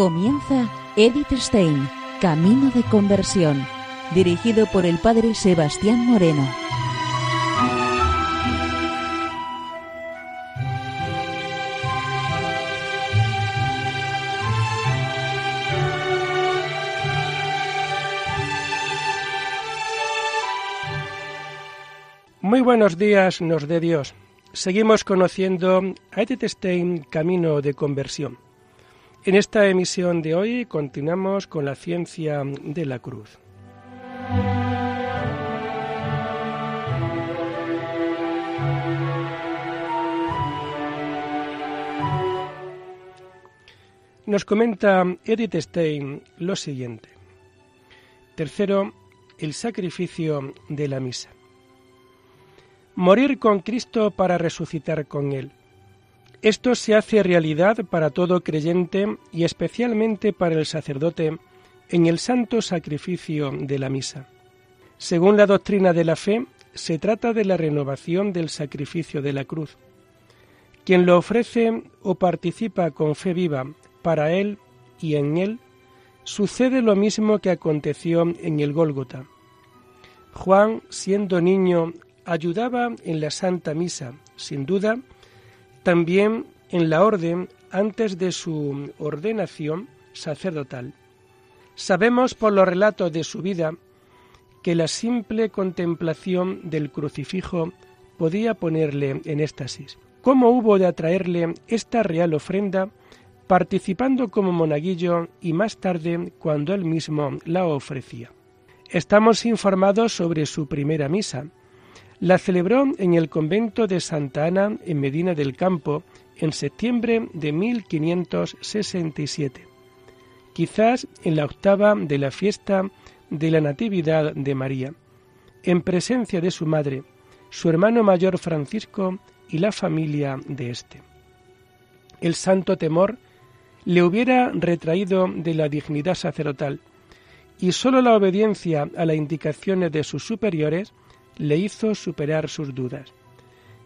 Comienza Edith Stein, Camino de Conversión, dirigido por el Padre Sebastián Moreno. Muy buenos días, nos de Dios. Seguimos conociendo a Edith Stein, Camino de Conversión. En esta emisión de hoy continuamos con la ciencia de la cruz. Nos comenta Edith Stein lo siguiente. Tercero, el sacrificio de la misa. Morir con Cristo para resucitar con Él. Esto se hace realidad para todo creyente y especialmente para el sacerdote en el santo sacrificio de la misa. Según la doctrina de la fe, se trata de la renovación del sacrificio de la cruz. Quien lo ofrece o participa con fe viva para él y en él, sucede lo mismo que aconteció en el Gólgota. Juan, siendo niño, ayudaba en la Santa Misa, sin duda, también en la orden antes de su ordenación sacerdotal. Sabemos por los relatos de su vida que la simple contemplación del crucifijo podía ponerle en éxtasis. ¿Cómo hubo de atraerle esta real ofrenda participando como monaguillo y más tarde cuando él mismo la ofrecía? Estamos informados sobre su primera misa, la celebró en el convento de Santa Ana en Medina del Campo en septiembre de 1567, quizás en la octava de la fiesta de la Natividad de María, en presencia de su madre, su hermano mayor Francisco y la familia de éste. El santo temor le hubiera retraído de la dignidad sacerdotal, y sólo la obediencia a las indicaciones de sus superiores le hizo superar sus dudas.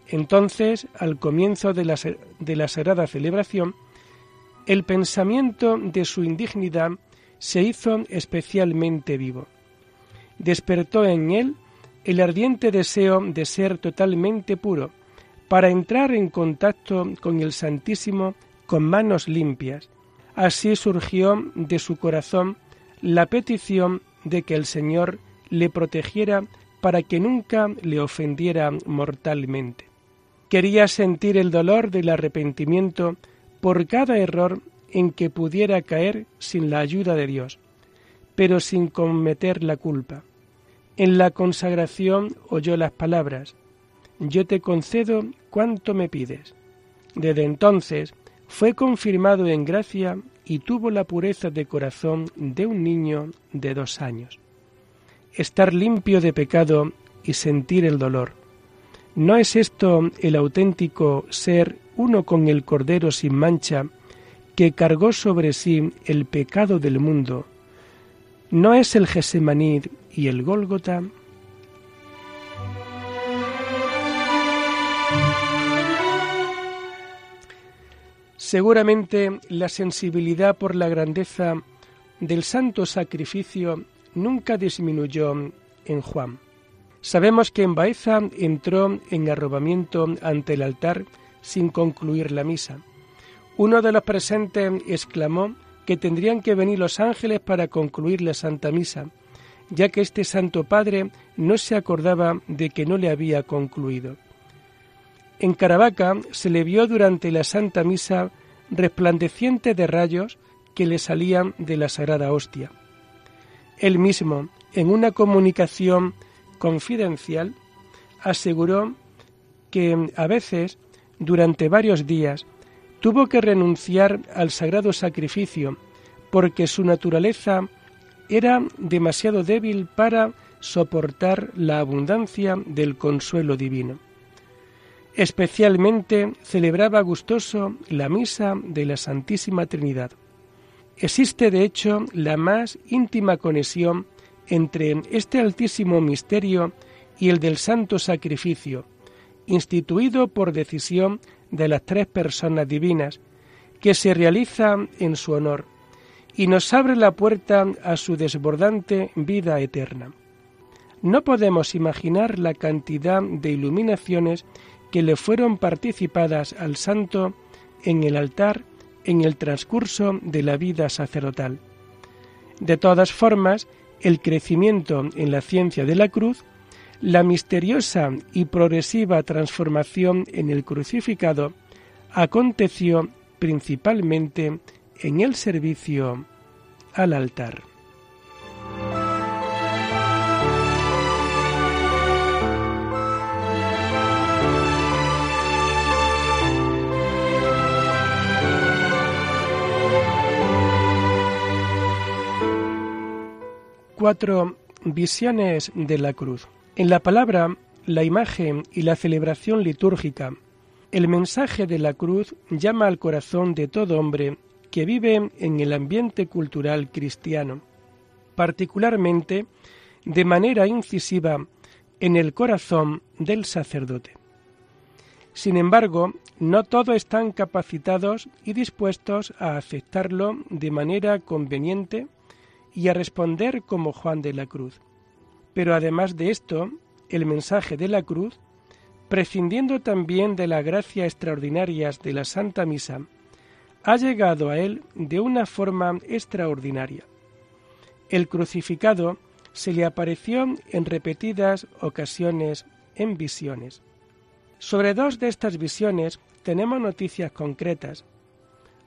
Entonces, al comienzo de la, de la sagrada celebración, el pensamiento de su indignidad se hizo especialmente vivo. Despertó en él el ardiente deseo de ser totalmente puro, para entrar en contacto con el Santísimo con manos limpias. Así surgió de su corazón la petición de que el Señor le protegiera para que nunca le ofendiera mortalmente. Quería sentir el dolor del arrepentimiento por cada error en que pudiera caer sin la ayuda de Dios, pero sin cometer la culpa. En la consagración oyó las palabras, Yo te concedo cuanto me pides. Desde entonces fue confirmado en gracia y tuvo la pureza de corazón de un niño de dos años estar limpio de pecado y sentir el dolor. ¿No es esto el auténtico ser uno con el Cordero sin mancha que cargó sobre sí el pecado del mundo? ¿No es el Gesemaní y el Gólgota? Seguramente la sensibilidad por la grandeza del santo sacrificio nunca disminuyó en Juan. Sabemos que en Baeza entró en arrobamiento ante el altar sin concluir la misa. Uno de los presentes exclamó que tendrían que venir los ángeles para concluir la Santa Misa, ya que este Santo Padre no se acordaba de que no le había concluido. En Caravaca se le vio durante la Santa Misa resplandeciente de rayos que le salían de la Sagrada Hostia. Él mismo, en una comunicación confidencial, aseguró que a veces, durante varios días, tuvo que renunciar al sagrado sacrificio porque su naturaleza era demasiado débil para soportar la abundancia del consuelo divino. Especialmente celebraba gustoso la misa de la Santísima Trinidad. Existe, de hecho, la más íntima conexión entre este altísimo misterio y el del santo sacrificio, instituido por decisión de las tres personas divinas, que se realiza en su honor, y nos abre la puerta a su desbordante vida eterna. No podemos imaginar la cantidad de iluminaciones que le fueron participadas al santo en el altar en el transcurso de la vida sacerdotal. De todas formas, el crecimiento en la ciencia de la cruz, la misteriosa y progresiva transformación en el crucificado, aconteció principalmente en el servicio al altar. Cuatro visiones de la cruz. En la palabra, la imagen y la celebración litúrgica el mensaje de la cruz llama al corazón de todo hombre que vive en el ambiente cultural cristiano, particularmente de manera incisiva en el corazón del sacerdote. Sin embargo, no todos están capacitados y dispuestos a aceptarlo de manera conveniente y a responder como Juan de la Cruz. Pero además de esto, el mensaje de la cruz prescindiendo también de la gracia extraordinarias de la Santa Misa, ha llegado a él de una forma extraordinaria. El crucificado se le apareció en repetidas ocasiones en visiones. Sobre dos de estas visiones tenemos noticias concretas.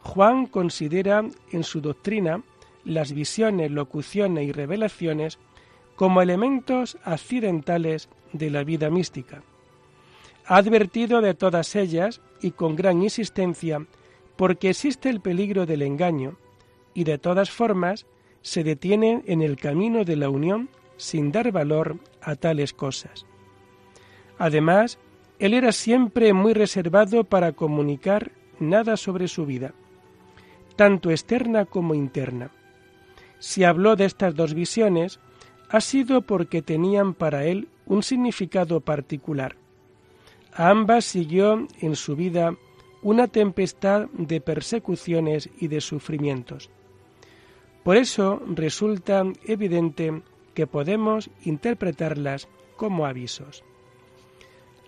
Juan considera en su doctrina las visiones, locuciones y revelaciones como elementos accidentales de la vida mística ha advertido de todas ellas y con gran insistencia porque existe el peligro del engaño y de todas formas se detiene en el camino de la unión sin dar valor a tales cosas. Además, él era siempre muy reservado para comunicar nada sobre su vida, tanto externa como interna. Si habló de estas dos visiones, ha sido porque tenían para él un significado particular a ambas siguió en su vida una tempestad de persecuciones y de sufrimientos. Por eso resulta evidente que podemos interpretarlas como avisos.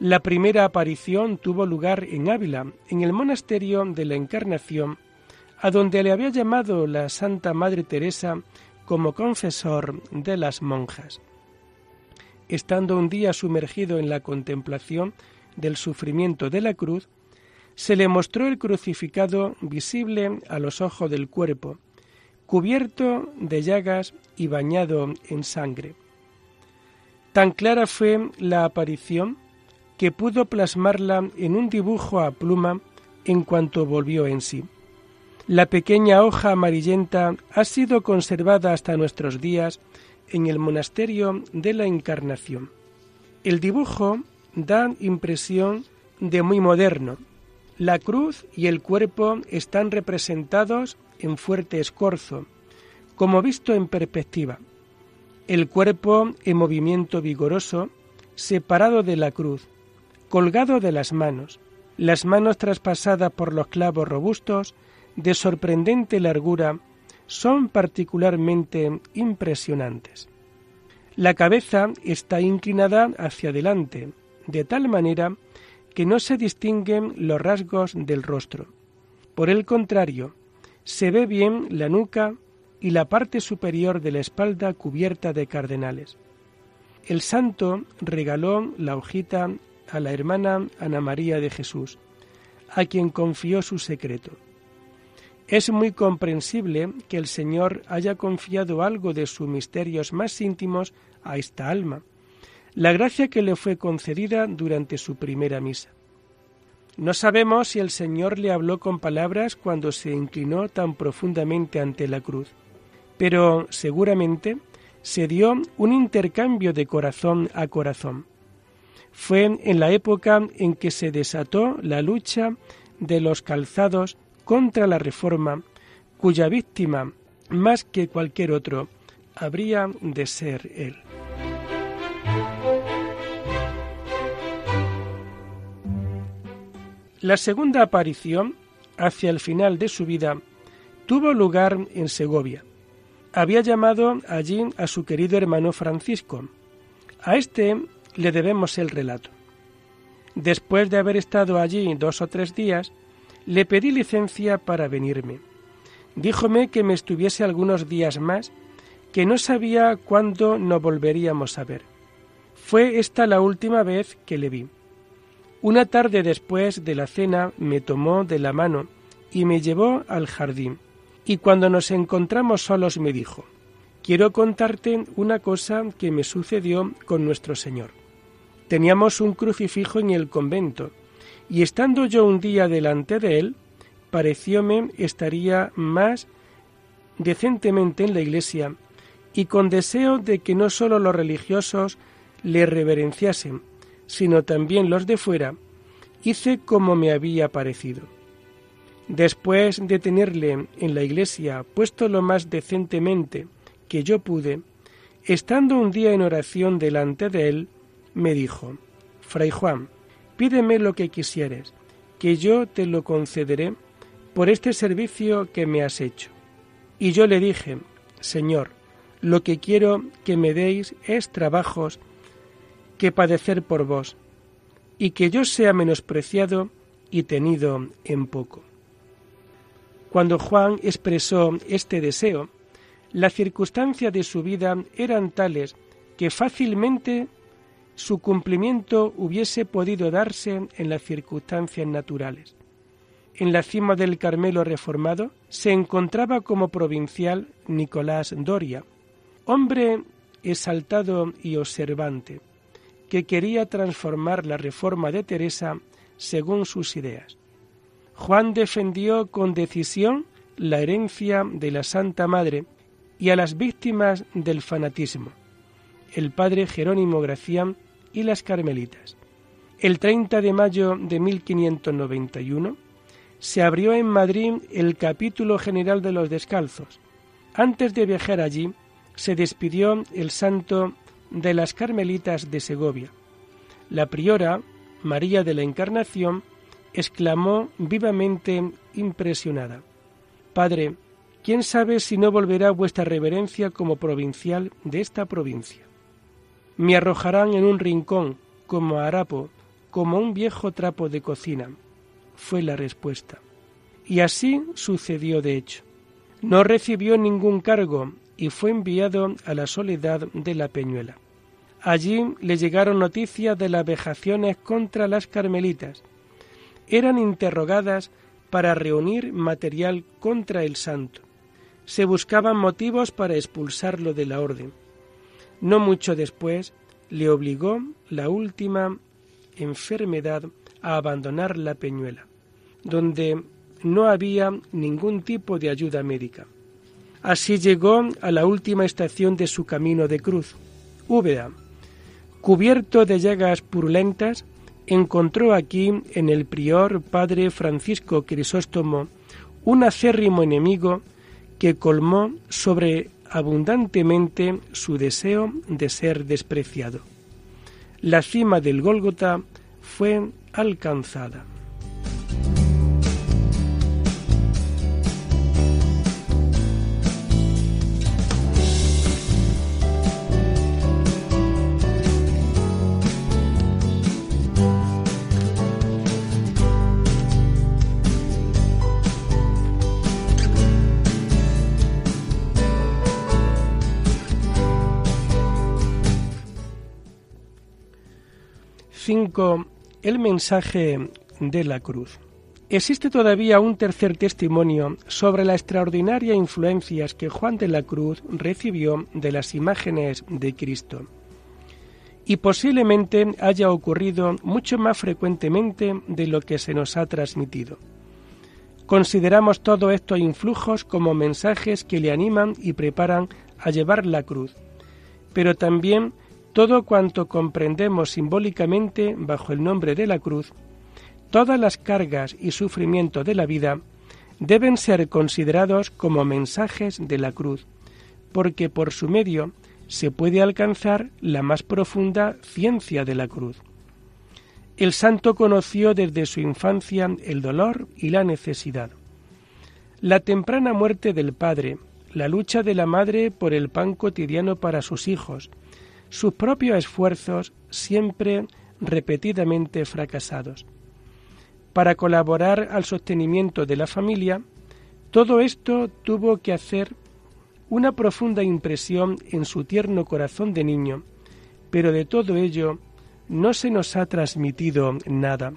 La primera aparición tuvo lugar en Ávila, en el monasterio de la Encarnación, a donde le había llamado la Santa Madre Teresa como confesor de las monjas. Estando un día sumergido en la contemplación del sufrimiento de la cruz, se le mostró el crucificado visible a los ojos del cuerpo, cubierto de llagas y bañado en sangre. Tan clara fue la aparición que pudo plasmarla en un dibujo a pluma en cuanto volvió en sí. La pequeña hoja amarillenta ha sido conservada hasta nuestros días en el monasterio de la Encarnación. El dibujo dan impresión de muy moderno. La cruz y el cuerpo están representados en fuerte escorzo, como visto en perspectiva. El cuerpo en movimiento vigoroso, separado de la cruz, colgado de las manos, las manos traspasadas por los clavos robustos, de sorprendente largura, son particularmente impresionantes. La cabeza está inclinada hacia adelante, de tal manera que no se distinguen los rasgos del rostro. Por el contrario, se ve bien la nuca y la parte superior de la espalda cubierta de cardenales. El santo regaló la hojita a la hermana Ana María de Jesús, a quien confió su secreto. Es muy comprensible que el Señor haya confiado algo de sus misterios más íntimos a esta alma, la gracia que le fue concedida durante su primera misa. No sabemos si el Señor le habló con palabras cuando se inclinó tan profundamente ante la cruz, pero seguramente se dio un intercambio de corazón a corazón. Fue en la época en que se desató la lucha de los calzados contra la reforma, cuya víctima, más que cualquier otro, habría de ser él. La segunda aparición, hacia el final de su vida, tuvo lugar en Segovia. Había llamado allí a su querido hermano Francisco. A este le debemos el relato. Después de haber estado allí dos o tres días, le pedí licencia para venirme. Díjome que me estuviese algunos días más, que no sabía cuándo nos volveríamos a ver. Fue esta la última vez que le vi. Una tarde después de la cena me tomó de la mano y me llevó al jardín, y cuando nos encontramos solos me dijo, Quiero contarte una cosa que me sucedió con nuestro Señor. Teníamos un crucifijo en el convento, y estando yo un día delante de él, parecióme estaría más decentemente en la iglesia, y con deseo de que no sólo los religiosos le reverenciasen, sino también los de fuera, hice como me había parecido. Después de tenerle en la iglesia puesto lo más decentemente que yo pude, estando un día en oración delante de él, me dijo, Fray Juan, pídeme lo que quisieres, que yo te lo concederé por este servicio que me has hecho. Y yo le dije, Señor, lo que quiero que me deis es trabajos que padecer por vos, y que yo sea menospreciado y tenido en poco. Cuando Juan expresó este deseo, las circunstancias de su vida eran tales que fácilmente su cumplimiento hubiese podido darse en las circunstancias naturales. En la cima del Carmelo reformado se encontraba como provincial Nicolás Doria, hombre exaltado y observante, que quería transformar la reforma de Teresa según sus ideas. Juan defendió con decisión la herencia de la Santa Madre y a las víctimas del fanatismo, el padre Jerónimo Gracián y las Carmelitas. El 30 de mayo de 1591 se abrió en Madrid el capítulo general de los descalzos. Antes de viajar allí, se despidió el santo de las Carmelitas de Segovia. La priora, María de la Encarnación, exclamó vivamente impresionada, Padre, ¿quién sabe si no volverá vuestra reverencia como provincial de esta provincia? Me arrojarán en un rincón, como harapo, como un viejo trapo de cocina, fue la respuesta. Y así sucedió de hecho. No recibió ningún cargo y fue enviado a la soledad de la Peñuela. Allí le llegaron noticias de las vejaciones contra las carmelitas. Eran interrogadas para reunir material contra el santo. Se buscaban motivos para expulsarlo de la orden. No mucho después le obligó la última enfermedad a abandonar la Peñuela, donde no había ningún tipo de ayuda médica. Así llegó a la última estación de su camino de cruz, Úbeda. Cubierto de llagas purulentas, encontró aquí en el prior padre Francisco Crisóstomo un acérrimo enemigo que colmó sobreabundantemente su deseo de ser despreciado. La cima del Gólgota fue alcanzada. 5. El mensaje de la cruz. Existe todavía un tercer testimonio sobre la extraordinaria influencias que Juan de la Cruz recibió de las imágenes de Cristo. Y posiblemente haya ocurrido mucho más frecuentemente de lo que se nos ha transmitido. Consideramos todos estos influjos como mensajes que le animan y preparan a llevar la cruz, pero también todo cuanto comprendemos simbólicamente bajo el nombre de la cruz, todas las cargas y sufrimientos de la vida deben ser considerados como mensajes de la cruz, porque por su medio se puede alcanzar la más profunda ciencia de la cruz. El santo conoció desde su infancia el dolor y la necesidad. La temprana muerte del padre, la lucha de la madre por el pan cotidiano para sus hijos, sus propios esfuerzos siempre repetidamente fracasados. Para colaborar al sostenimiento de la familia, todo esto tuvo que hacer una profunda impresión en su tierno corazón de niño, pero de todo ello no se nos ha transmitido nada.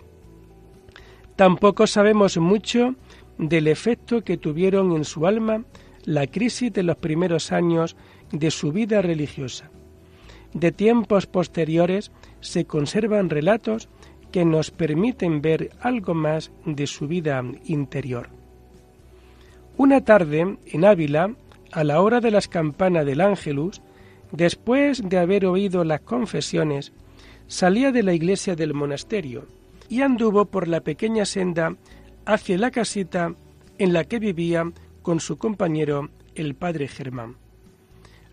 Tampoco sabemos mucho del efecto que tuvieron en su alma la crisis de los primeros años de su vida religiosa. De tiempos posteriores se conservan relatos que nos permiten ver algo más de su vida interior. Una tarde, en Ávila, a la hora de las campanas del Ángelus, después de haber oído las confesiones, salía de la iglesia del monasterio y anduvo por la pequeña senda hacia la casita en la que vivía con su compañero el padre Germán.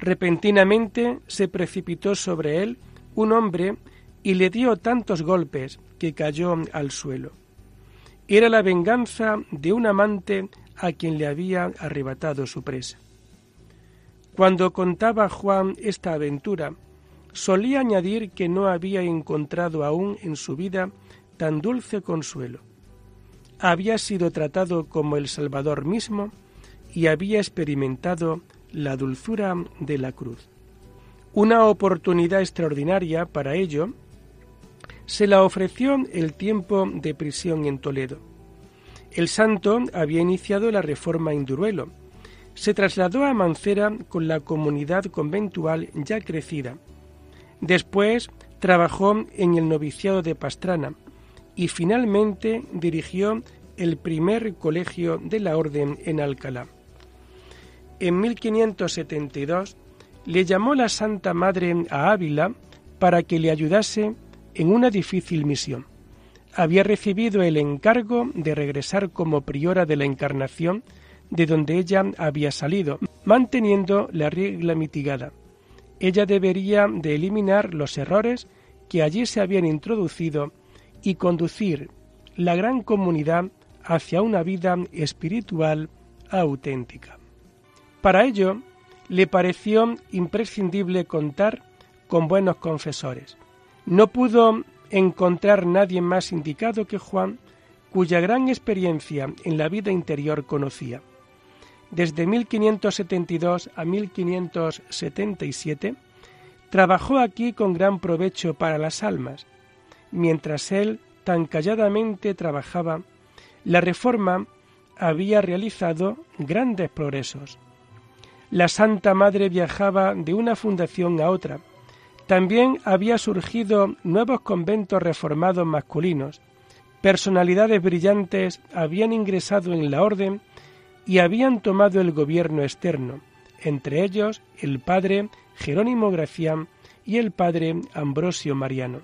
Repentinamente se precipitó sobre él un hombre y le dio tantos golpes que cayó al suelo. Era la venganza de un amante a quien le había arrebatado su presa. Cuando contaba Juan esta aventura, solía añadir que no había encontrado aún en su vida tan dulce consuelo. Había sido tratado como el Salvador mismo y había experimentado la dulzura de la cruz. Una oportunidad extraordinaria para ello se la ofreció el tiempo de prisión en Toledo. El santo había iniciado la reforma en Duruelo. Se trasladó a Mancera con la comunidad conventual ya crecida. Después trabajó en el noviciado de Pastrana y finalmente dirigió el primer colegio de la orden en Alcalá. En 1572 le llamó la Santa Madre a Ávila para que le ayudase en una difícil misión. Había recibido el encargo de regresar como priora de la Encarnación, de donde ella había salido, manteniendo la regla mitigada. Ella debería de eliminar los errores que allí se habían introducido y conducir la gran comunidad hacia una vida espiritual auténtica. Para ello, le pareció imprescindible contar con buenos confesores. No pudo encontrar nadie más indicado que Juan, cuya gran experiencia en la vida interior conocía. Desde 1572 a 1577 trabajó aquí con gran provecho para las almas. Mientras él tan calladamente trabajaba, la reforma había realizado grandes progresos. La Santa Madre viajaba de una fundación a otra, también había surgido nuevos conventos reformados masculinos. Personalidades brillantes habían ingresado en la orden y habían tomado el gobierno externo, entre ellos el padre Jerónimo Gracián y el padre Ambrosio Mariano.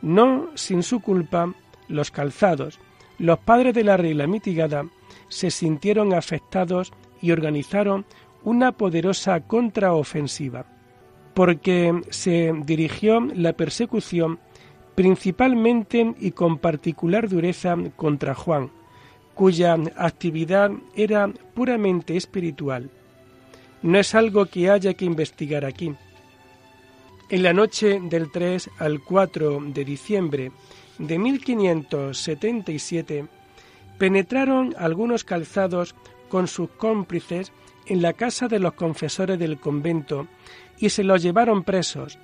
No sin su culpa, los calzados, los padres de la regla mitigada, se sintieron afectados y organizaron una poderosa contraofensiva porque se dirigió la persecución principalmente y con particular dureza contra Juan, cuya actividad era puramente espiritual. No es algo que haya que investigar aquí. En la noche del 3 al 4 de diciembre de 1577 penetraron algunos calzados con sus cómplices en la casa de los confesores del convento y se los llevaron presos.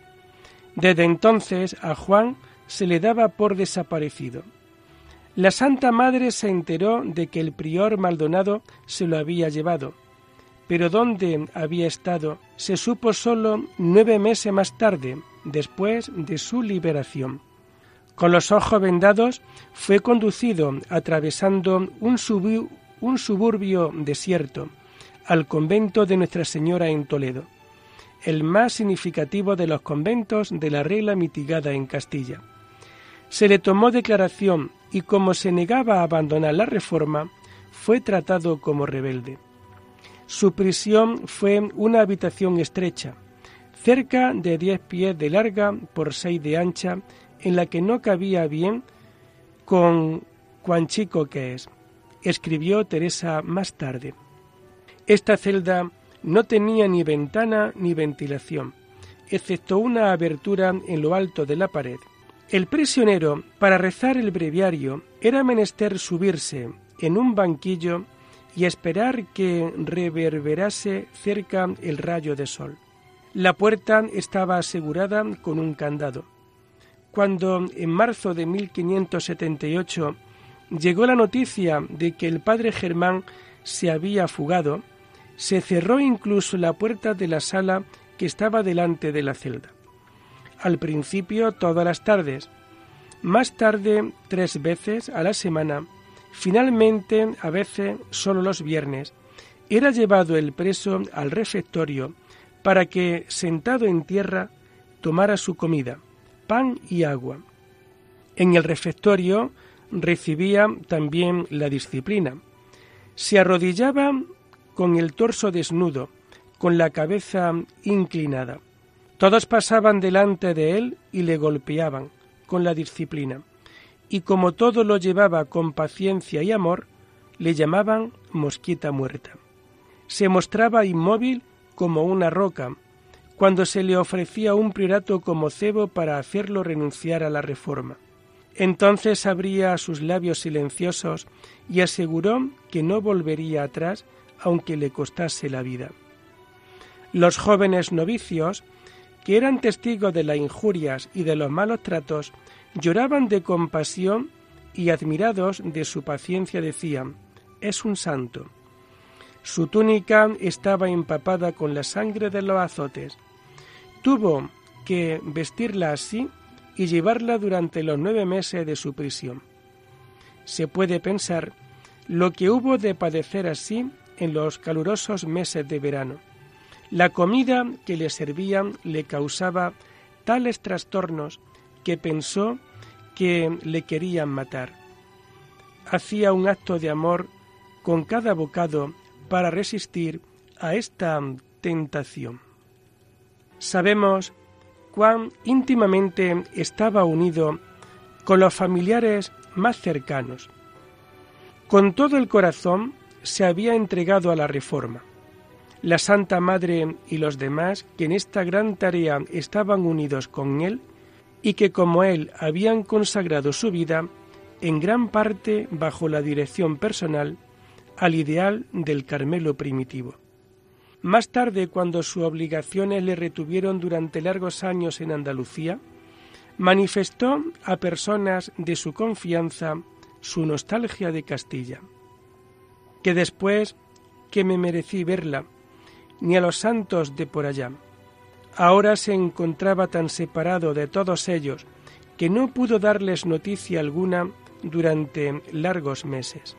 Desde entonces a Juan se le daba por desaparecido. La Santa Madre se enteró de que el prior Maldonado se lo había llevado, pero dónde había estado se supo solo nueve meses más tarde, después de su liberación. Con los ojos vendados fue conducido atravesando un, un suburbio desierto al convento de Nuestra Señora en Toledo el más significativo de los conventos de la regla mitigada en Castilla. Se le tomó declaración y como se negaba a abandonar la reforma, fue tratado como rebelde. Su prisión fue una habitación estrecha, cerca de diez pies de larga por seis de ancha, en la que no cabía bien con cuán chico que es. escribió Teresa más tarde. Esta celda no tenía ni ventana ni ventilación, excepto una abertura en lo alto de la pared. El prisionero, para rezar el breviario, era menester subirse en un banquillo y esperar que reverberase cerca el rayo de sol. La puerta estaba asegurada con un candado. Cuando en marzo de 1578 llegó la noticia de que el padre Germán se había fugado, se cerró incluso la puerta de la sala que estaba delante de la celda. Al principio todas las tardes, más tarde tres veces a la semana, finalmente a veces solo los viernes, era llevado el preso al refectorio para que, sentado en tierra, tomara su comida, pan y agua. En el refectorio recibía también la disciplina. Se arrodillaba con el torso desnudo, con la cabeza inclinada. Todos pasaban delante de él y le golpeaban con la disciplina. Y como todo lo llevaba con paciencia y amor, le llamaban mosquita muerta. Se mostraba inmóvil como una roca, cuando se le ofrecía un priorato como cebo para hacerlo renunciar a la reforma. Entonces abría sus labios silenciosos y aseguró que no volvería atrás aunque le costase la vida. Los jóvenes novicios, que eran testigos de las injurias y de los malos tratos, lloraban de compasión y admirados de su paciencia decían, es un santo. Su túnica estaba empapada con la sangre de los azotes. Tuvo que vestirla así y llevarla durante los nueve meses de su prisión. Se puede pensar lo que hubo de padecer así en los calurosos meses de verano. La comida que le servían le causaba tales trastornos que pensó que le querían matar. Hacía un acto de amor con cada bocado para resistir a esta tentación. Sabemos cuán íntimamente estaba unido con los familiares más cercanos. Con todo el corazón se había entregado a la reforma. La Santa Madre y los demás que en esta gran tarea estaban unidos con él y que como él habían consagrado su vida, en gran parte bajo la dirección personal, al ideal del Carmelo primitivo. Más tarde, cuando sus obligaciones le retuvieron durante largos años en Andalucía, manifestó a personas de su confianza su nostalgia de Castilla, que después que me merecí verla, ni a los santos de por allá. Ahora se encontraba tan separado de todos ellos que no pudo darles noticia alguna durante largos meses.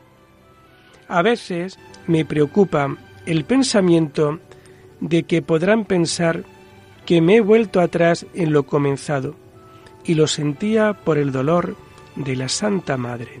A veces me preocupa el pensamiento de que podrán pensar que me he vuelto atrás en lo comenzado, y lo sentía por el dolor de la Santa Madre.